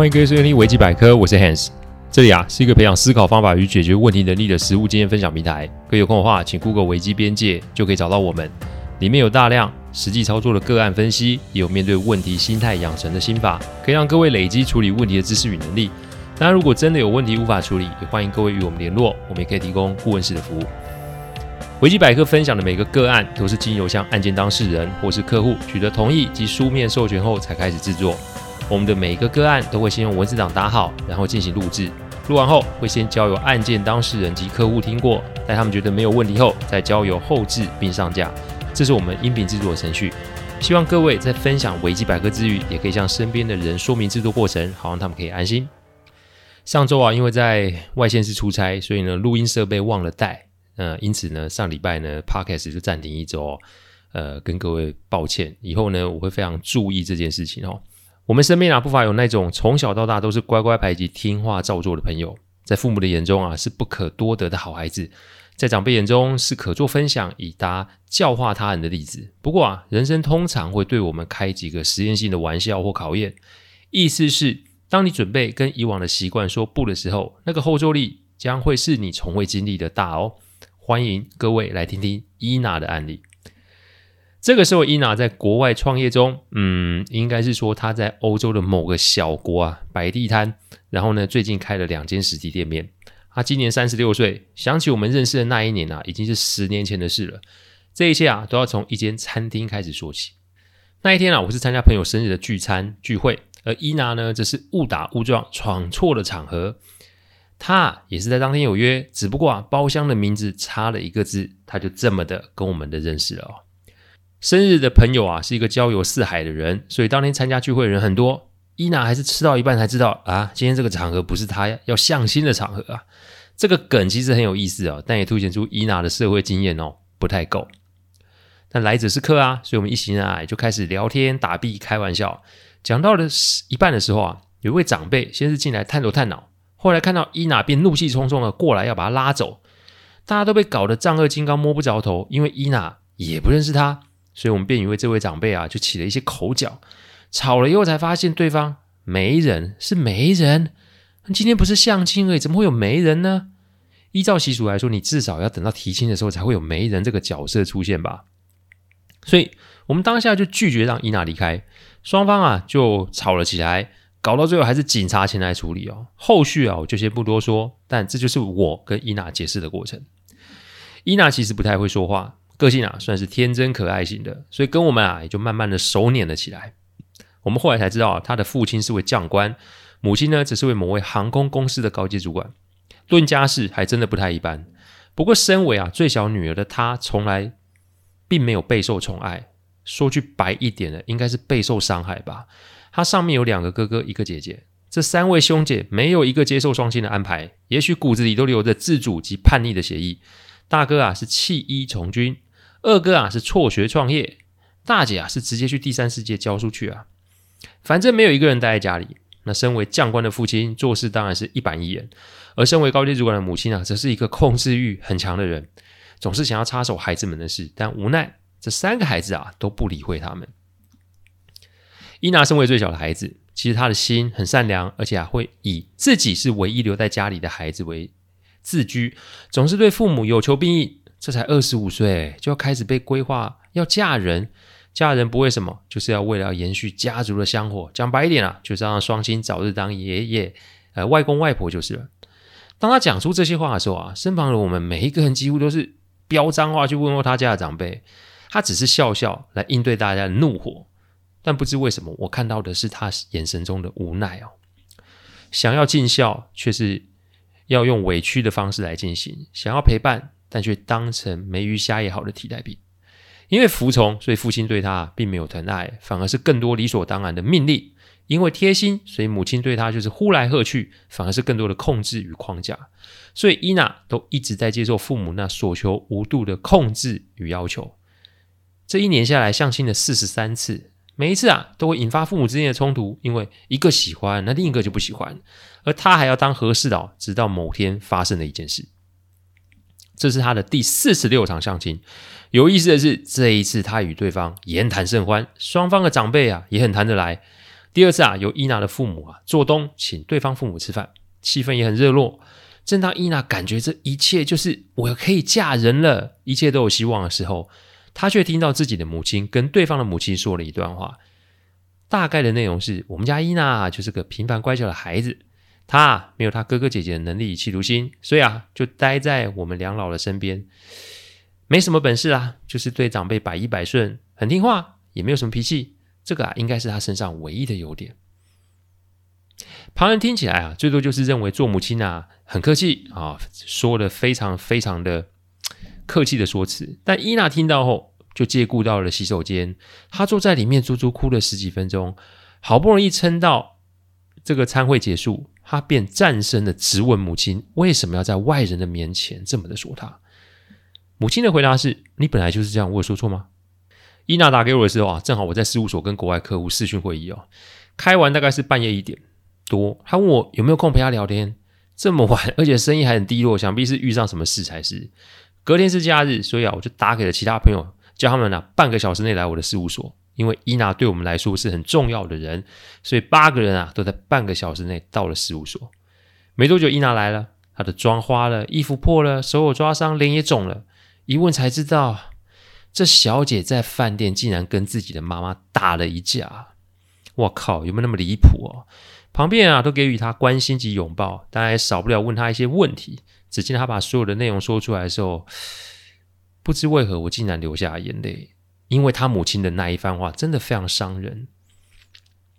欢迎各位收听维基百科，我是 Hans。这里啊是一个培养思考方法与解决问题能力的实务经验分享平台。各位有空的话，请 Google 维基边界就可以找到我们。里面有大量实际操作的个案分析，也有面对问题心态养成的心法，可以让各位累积处理问题的知识与能力。当然，如果真的有问题无法处理，也欢迎各位与我们联络，我们也可以提供顾问式的服务。维基百科分享的每个个案，都是经由向案件当事人或是客户取得同意及书面授权后才开始制作。我们的每一个个案都会先用文字档打好，然后进行录制。录完后会先交由案件当事人及客户听过，待他们觉得没有问题后，再交由后制并上架。这是我们音频制作的程序。希望各位在分享维基百科之余，也可以向身边的人说明制作过程，好让他们可以安心。上周啊，因为在外县市出差，所以呢，录音设备忘了带。呃，因此呢，上礼拜呢，Podcast 就暂停一周。呃，跟各位抱歉，以后呢，我会非常注意这件事情哦。我们身边啊，不乏有那种从小到大都是乖乖牌及听话照做的朋友，在父母的眼中啊，是不可多得的好孩子；在长辈眼中是可做分享以达教化他人的例子。不过啊，人生通常会对我们开几个实验性的玩笑或考验，意思是，当你准备跟以往的习惯说不的时候，那个后坐力将会是你从未经历的大哦。欢迎各位来听听伊娜的案例。这个时候，伊娜在国外创业中，嗯，应该是说她在欧洲的某个小国啊摆地摊，然后呢，最近开了两间实体店面。她今年三十六岁，想起我们认识的那一年啊，已经是十年前的事了。这一切啊，都要从一间餐厅开始说起。那一天啊，我是参加朋友生日的聚餐聚会，而伊娜呢，则是误打误撞闯错了场合。她也是在当天有约，只不过啊，包厢的名字差了一个字，她就这么的跟我们的认识了哦。生日的朋友啊，是一个交友四海的人，所以当天参加聚会的人很多。伊娜还是吃到一半才知道啊，今天这个场合不是她要相亲的场合啊。这个梗其实很有意思啊，但也凸显出伊娜的社会经验哦不太够。但来者是客啊，所以我们一行人啊就开始聊天打屁开玩笑。讲到了一半的时候啊，有一位长辈先是进来探头探脑，后来看到伊娜便怒气冲冲的过来要把她拉走。大家都被搞得丈二金刚摸不着头，因为伊娜也不认识他。所以我们便以为这位长辈啊，就起了一些口角，吵了以后才发现对方媒人是媒人。今天不是相亲而已，怎么会有媒人呢？依照习俗来说，你至少要等到提亲的时候才会有媒人这个角色出现吧。所以我们当下就拒绝让伊娜离开，双方啊就吵了起来，搞到最后还是警察前来处理哦。后续啊我就先不多说，但这就是我跟伊娜解释的过程。伊娜其实不太会说话。个性啊，算是天真可爱型的，所以跟我们啊也就慢慢的熟稔了起来。我们后来才知道啊，他的父亲是位将官，母亲呢只是位某位航空公司的高级主管。论家世还真的不太一般。不过身为啊最小女儿的她，从来并没有备受宠爱。说句白一点的，应该是备受伤害吧。她上面有两个哥哥，一个姐姐，这三位兄姐没有一个接受双亲的安排，也许骨子里都留着自主及叛逆的血液。大哥啊是弃医从军。二哥啊是辍学创业，大姐啊是直接去第三世界教书去啊，反正没有一个人待在家里。那身为将官的父亲做事当然是一板一眼，而身为高阶主管的母亲啊，则是一个控制欲很强的人，总是想要插手孩子们的事，但无奈这三个孩子啊都不理会他们。伊娜身为最小的孩子，其实她的心很善良，而且啊会以自己是唯一留在家里的孩子为自居，总是对父母有求必应。这才二十五岁，就要开始被规划要嫁人。嫁人不为什么，就是要为了要延续家族的香火。讲白一点啊，就是要让双亲早日当爷爷、呃外公外婆就是了。当他讲出这些话的时候啊，身旁的我们每一个人几乎都是飙脏话去问候他家的长辈。他只是笑笑来应对大家的怒火，但不知为什么，我看到的是他眼神中的无奈哦。想要尽孝，却是要用委屈的方式来进行；想要陪伴。但却当成没鱼虾也好的替代品，因为服从，所以父亲对他并没有疼爱，反而是更多理所当然的命令；因为贴心，所以母亲对他就是呼来喝去，反而是更多的控制与框架。所以伊娜都一直在接受父母那所求无度的控制与要求。这一年下来，相亲了四十三次，每一次啊都会引发父母之间的冲突，因为一个喜欢，那另一个就不喜欢，而他还要当和事佬，直到某天发生了一件事。这是他的第四十六场相亲。有意思的是，这一次他与对方言谈甚欢，双方的长辈啊也很谈得来。第二次啊，由伊娜的父母啊做东请对方父母吃饭，气氛也很热络。正当伊娜感觉这一切就是我可以嫁人了，一切都有希望的时候，她却听到自己的母亲跟对方的母亲说了一段话。大概的内容是我们家伊娜就是个平凡乖巧的孩子，他没有他哥哥姐姐的能力与企图心，所以啊，就待在我们两老的身边，没什么本事啊，就是对长辈百依百顺，很听话，也没有什么脾气。这个啊，应该是他身上唯一的优点。旁人听起来啊，最多就是认为做母亲啊很客气啊，说的非常非常的客气的说辞。但伊娜听到后，就借故到了洗手间，她坐在里面足足哭了十几分钟，好不容易撑到这个餐会结束，他便战声的质问母亲为什么要在外人的面前这么的说她。母亲的回答是：“你本来就是这样，我有说错吗？”伊娜打给我的时候啊，正好我在事务所跟国外客户视讯会议哦，开完大概是半夜一点多，他问我有没有空陪他聊天。这么晚，而且生意还很低落，想必是遇上什么事才是。隔天是假日，所以啊，我就打给了其他朋友，叫他们啊半个小时内来我的事务所，因为伊娜对我们来说是很重要的人，所以八个人啊都在半个小时内到了事务所。没多久，伊娜来了，她的妆花了，衣服破了，手有抓伤，脸也肿了。一问才知道。这小姐在饭店竟然跟自己的妈妈打了一架，我靠，有没有那么离谱哦？旁边啊都给予她关心及拥抱，当然也少不了问她一些问题。只见她把所有的内容说出来的时候，不知为何我竟然流下眼泪，因为他母亲的那一番话真的非常伤人。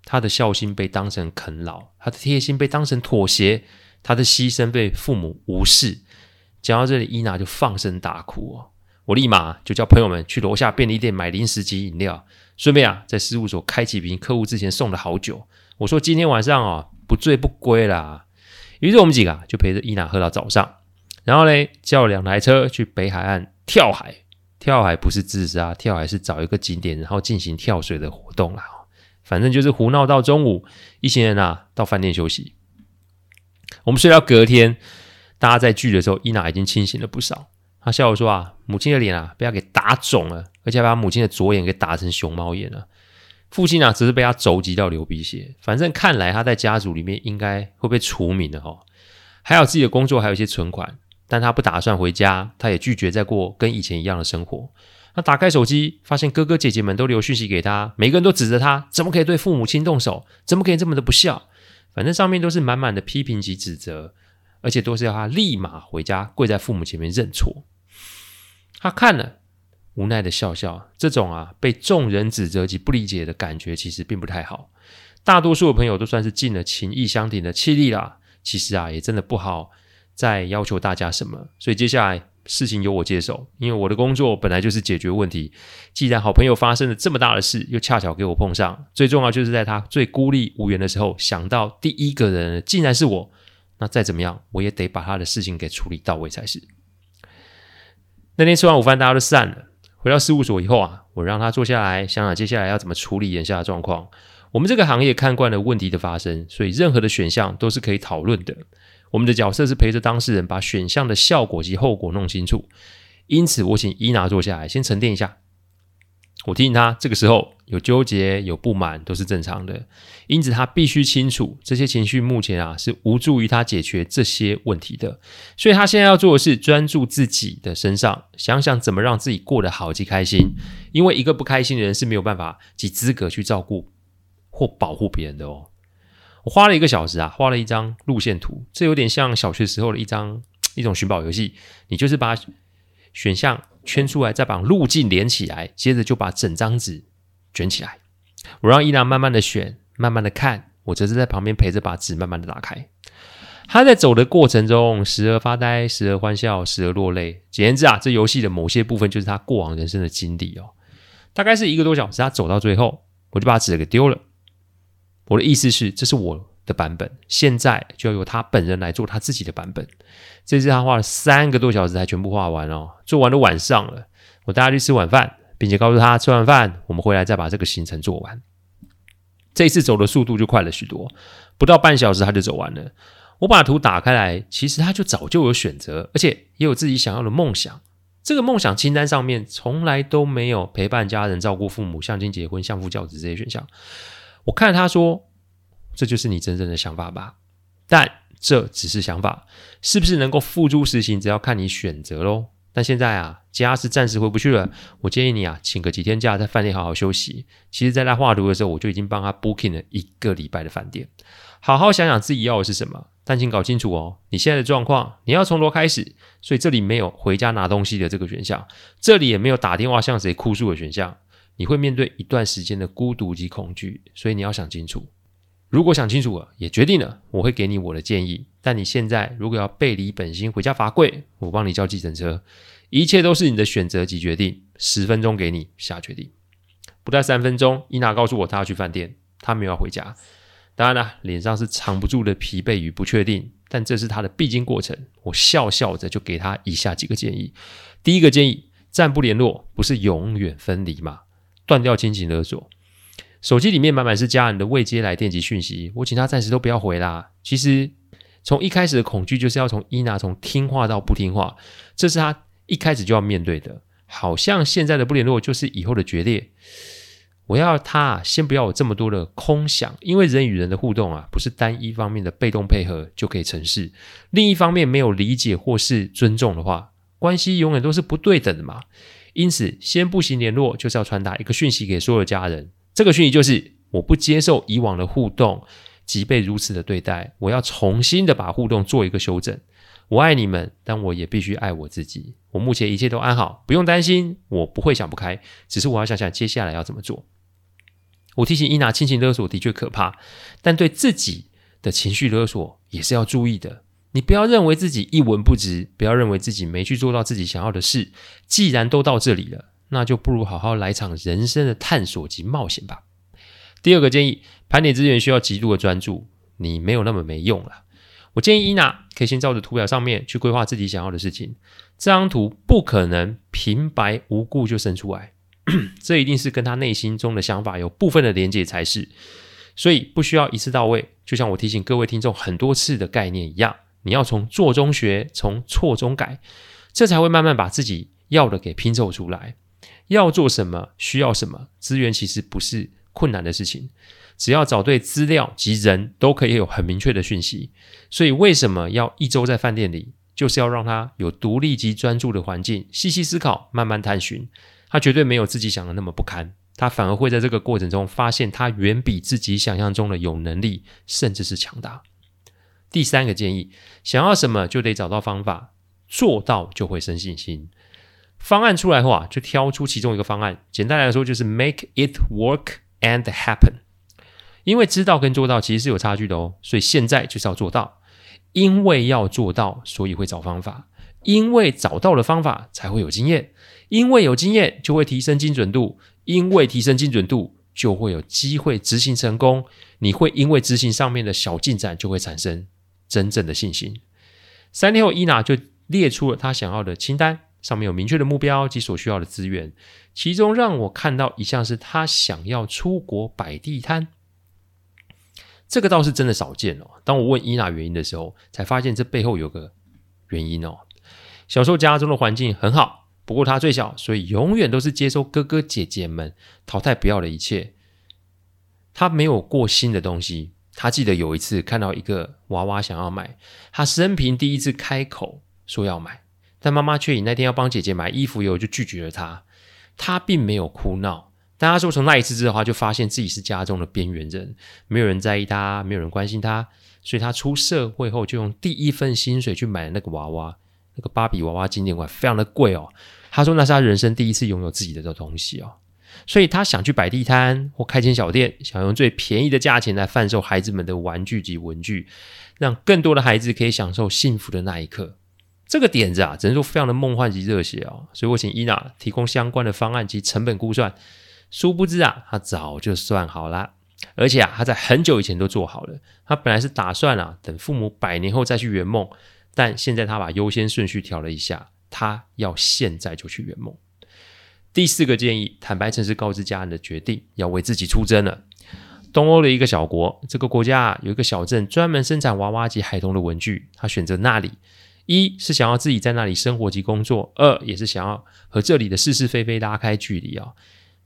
他的孝心被当成啃老，他的贴心被当成妥协，他的牺牲被父母无视。讲到这里，伊娜就放声大哭哦。我立马就叫朋友们去楼下便利店买零食及饮料，顺便啊在事务所开几瓶客户之前送的好酒。我说今天晚上啊不醉不归啦。于是我们几个就陪着伊娜喝到早上，然后嘞叫两台车去北海岸跳海。跳海不是自杀，跳海是找一个景点然后进行跳水的活动啦。反正就是胡闹到中午，一行人啊到饭店休息。我们睡到隔天，大家在聚的时候，伊娜已经清醒了不少。他笑我说啊，母亲的脸啊被他给打肿了，而且把母亲的左眼给打成熊猫眼了。父亲啊只是被他肘击到流鼻血，反正看来他在家族里面应该会被除名的哈。还有自己的工作，还有一些存款，但他不打算回家，他也拒绝再过跟以前一样的生活。他打开手机，发现哥哥姐姐们都留讯息给他，每个人都指责他怎么可以对父母亲动手，怎么可以这么的不孝。反正上面都是满满的批评及指责，而且都是要他立马回家跪在父母前面认错。他看了，无奈的笑笑。这种啊，被众人指责及不理解的感觉，其实并不太好。大多数的朋友都算是尽了情义相挺的气力啦。其实啊，也真的不好再要求大家什么。所以接下来事情由我接手，因为我的工作本来就是解决问题。既然好朋友发生了这么大的事，又恰巧给我碰上，最重要就是在他最孤立无援的时候，想到第一个人竟然是我。那再怎么样，我也得把他的事情给处理到位才是。那天吃完午饭，大家都散了。回到事务所以后啊，我让他坐下来，想想接下来要怎么处理眼下的状况。我们这个行业看惯了问题的发生，所以任何的选项都是可以讨论的。我们的角色是陪着当事人把选项的效果及后果弄清楚。因此，我请伊娜坐下来，先沉淀一下。我提醒他，这个时候有纠结、有不满都是正常的，因此他必须清楚这些情绪目前啊是无助于他解决这些问题的，所以他现在要做的是专注自己的身上，想想怎么让自己过得好及开心，因为一个不开心的人是没有办法及资格去照顾或保护别人的哦。我花了一个小时啊，画了一张路线图，这有点像小学时候的一张 一种寻宝游戏，你就是把选项。圈出来，再把路径连起来，接着就把整张纸卷起来。我让伊娜慢慢的选，慢慢的看，我则是在旁边陪着，把纸慢慢的打开。他在走的过程中，时而发呆，时而欢笑，时而落泪。简言之啊，这游戏的某些部分就是他过往人生的经历哦。大概是一个多小时，他走到最后，我就把纸给丢了。我的意思是，这是我的版本，现在就要由他本人来做他自己的版本。这次他花了三个多小时才全部画完哦，做完都晚上了。我带他去吃晚饭，并且告诉他吃完饭我们回来再把这个行程做完。这次走的速度就快了许多，不到半小时他就走完了。我把图打开来，其实他就早就有选择，而且也有自己想要的梦想。这个梦想清单上面从来都没有陪伴家人、照顾父母、相亲结婚、相夫教子这些选项。我看他说。这就是你真正的想法吧。但这只是想法，是不是能够付诸实行，只要看你选择喽。但现在啊，家是暂时回不去了。我建议你啊，请个几天假，在饭店好好休息。其实，在他画图的时候，我就已经帮他 booking 了一个礼拜的饭店。好好想想自己要的是什么，但请搞清楚哦，你现在的状况，你要从头开始。所以这里没有回家拿东西的这个选项，这里也没有打电话向谁哭诉的选项。你会面对一段时间的孤独及恐惧，所以你要想清楚。如果想清楚了，也决定了，我会给你我的建议。但你现在如果要背离本心，回家罚跪，我帮你叫计程车，一切都是你的选择及决定。十分钟给你下决定，不到三分钟，伊娜告诉我她要去饭店，她没有要回家。当然了，脸上是藏不住的疲惫与不确定，但这是她的必经过程。我笑笑着就给她以下几个建议：第一个建议，暂不联络，不是永远分离吗？断掉亲情勒索。手机里面满满是家人的未接来电及讯息，我请他暂时都不要回啦。其实从一开始的恐惧就是要从伊娜从听话到不听话，这是他一开始就要面对的。好像现在的不联络就是以后的决裂。我要他先不要有这么多的空想，因为人与人的互动啊，不是单一方面的被动配合就可以成事。另一方面没有理解或是尊重的话，关系永远都是不对等的嘛。因此，先不行联络，就是要传达一个讯息给所有的家人。这个讯息就是我不接受以往的互动即被如此的对待，我要重新的把互动做一个修正。我爱你们，但我也必须爱我自己。我目前一切都安好，不用担心，我不会想不开，只是我要想想接下来要怎么做。我提醒伊娜，亲情勒索的确可怕，但对自己的情绪勒索也是要注意的。你不要认为自己一文不值，不要认为自己没去做到自己想要的事。既然都到这里了。那就不如好好来场人生的探索及冒险吧。第二个建议，盘点资源需要极度的专注，你没有那么没用了。我建议伊娜可以先照着图表上面去规划自己想要的事情。这张图不可能平白无故就生出来，这一定是跟他内心中的想法有部分的连接才是。所以不需要一次到位，就像我提醒各位听众很多次的概念一样，你要从做中学，从错中改，这才会慢慢把自己要的给拼凑出来。要做什么，需要什么资源，其实不是困难的事情。只要找对资料及人，都可以有很明确的讯息。所以，为什么要一周在饭店里？就是要让他有独立及专注的环境，细细思考，慢慢探寻。他绝对没有自己想的那么不堪，他反而会在这个过程中发现，他远比自己想象中的有能力，甚至是强大。第三个建议：想要什么，就得找到方法，做到就会生信心。方案出来后啊，就挑出其中一个方案。简单来说，就是 make it work and happen。因为知道跟做到其实是有差距的哦，所以现在就是要做到。因为要做到，所以会找方法。因为找到了方法，才会有经验。因为有经验，就会提升精准度。因为提升精准度，就会有机会执行成功。你会因为执行上面的小进展，就会产生真正的信心。三天后，伊娜就列出了她想要的清单。上面有明确的目标及所需要的资源，其中让我看到一项是她想要出国摆地摊，这个倒是真的少见哦。当我问伊娜原因的时候，才发现这背后有个原因哦。小时候家中的环境很好，不过他最小，所以永远都是接收哥哥姐姐们淘汰不要的一切。他没有过新的东西。他记得有一次看到一个娃娃想要买，他生平第一次开口说要买。但妈妈却以那天要帮姐姐买衣服以后就拒绝了他。他并没有哭闹，但他说从那一次之后，他就发现自己是家中的边缘人，没有人在意他，没有人关心他。所以他出社会后就用第一份薪水去买那个娃娃，那个芭比娃娃经典款，非常的贵哦。他说那是他人生第一次拥有自己的这东西哦。所以他想去摆地摊或开间小店，想用最便宜的价钱来贩售孩子们的玩具及文具，让更多的孩子可以享受幸福的那一刻。这个点子啊，只能说非常的梦幻及热血哦，所以我请伊娜提供相关的方案及成本估算。殊不知啊，他早就算好了，而且啊，他在很久以前都做好了。他本来是打算啊，等父母百年后再去圆梦，但现在他把优先顺序调了一下，他要现在就去圆梦。第四个建议，坦白诚实告知家人的决定，要为自己出征了。东欧的一个小国，这个国家啊，有一个小镇专门生产娃娃及孩童的文具，他选择那里。一是想要自己在那里生活及工作，二也是想要和这里的是是非非拉开距离啊。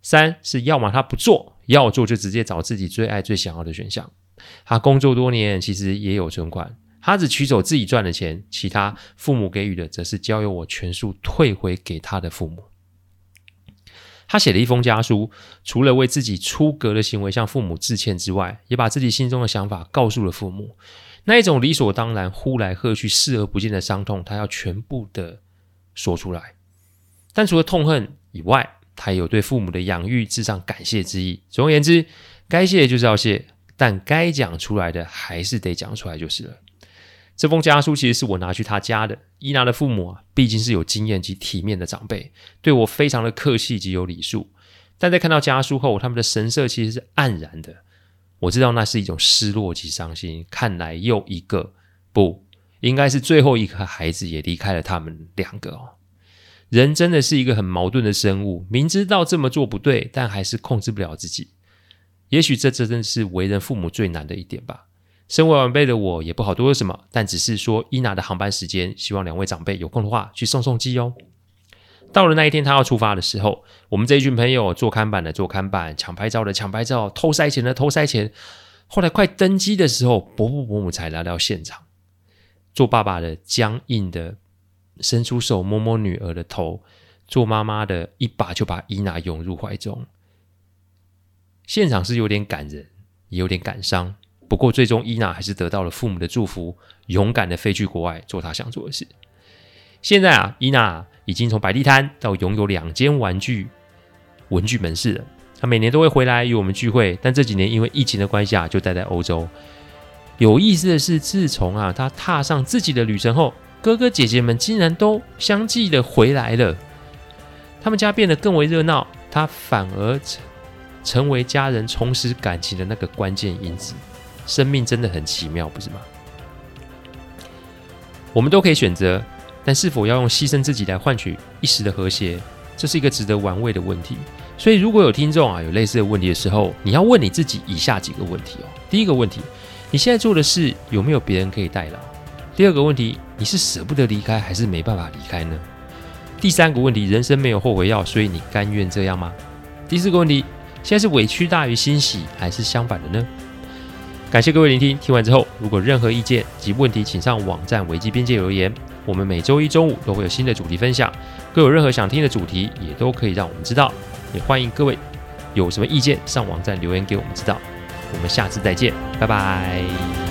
三是要么他不做，要做就直接找自己最爱、最想要的选项。他工作多年，其实也有存款，他只取走自己赚的钱，其他父母给予的，则是交由我全数退回给他的父母。他写了一封家书，除了为自己出格的行为向父母致歉之外，也把自己心中的想法告诉了父母。那一种理所当然、呼来喝去、视而不见的伤痛，他要全部的说出来。但除了痛恨以外，他也有对父母的养育致上感谢之意。总而言之，该谢就是要谢，但该讲出来的还是得讲出来就是了。这封家书其实是我拿去他家的。伊娜的父母啊，毕竟是有经验及体面的长辈，对我非常的客气及有礼数。但在看到家书后，他们的神色其实是黯然的。我知道那是一种失落及伤心。看来又一个，不，应该是最后一个孩子也离开了他们两个哦。人真的是一个很矛盾的生物，明知道这么做不对，但还是控制不了自己。也许这真的是为人父母最难的一点吧。身为晚辈的我也不好多说什么，但只是说伊娜的航班时间，希望两位长辈有空的话去送送机哦。到了那一天，他要出发的时候，我们这一群朋友做看板的做看板，抢拍照的抢拍照，偷塞钱的偷塞钱。后来快登机的时候，伯父伯母才来到现场。做爸爸的僵硬的伸出手摸摸女儿的头，做妈妈的一把就把伊娜拥入怀中。现场是有点感人，也有点感伤。不过，最终伊娜还是得到了父母的祝福，勇敢的飞去国外做她想做的事。现在啊，伊娜已经从摆地摊到拥有两间玩具文具门市了。她每年都会回来与我们聚会，但这几年因为疫情的关系啊，就待在欧洲。有意思的是，自从啊她踏上自己的旅程后，哥哥姐姐们竟然都相继的回来了。他们家变得更为热闹，她反而成成为家人重拾感情的那个关键因子。生命真的很奇妙，不是吗？我们都可以选择，但是否要用牺牲自己来换取一时的和谐，这是一个值得玩味的问题。所以，如果有听众啊有类似的问题的时候，你要问你自己以下几个问题哦。第一个问题，你现在做的事有没有别人可以代劳？第二个问题，你是舍不得离开，还是没办法离开呢？第三个问题，人生没有后悔药，所以你甘愿这样吗？第四个问题，现在是委屈大于欣喜，还是相反的呢？感谢各位聆听，听完之后，如果任何意见及问题，请上网站维基边界留言。我们每周一中午都会有新的主题分享，各有任何想听的主题，也都可以让我们知道。也欢迎各位有什么意见上网站留言给我们知道。我们下次再见，拜拜。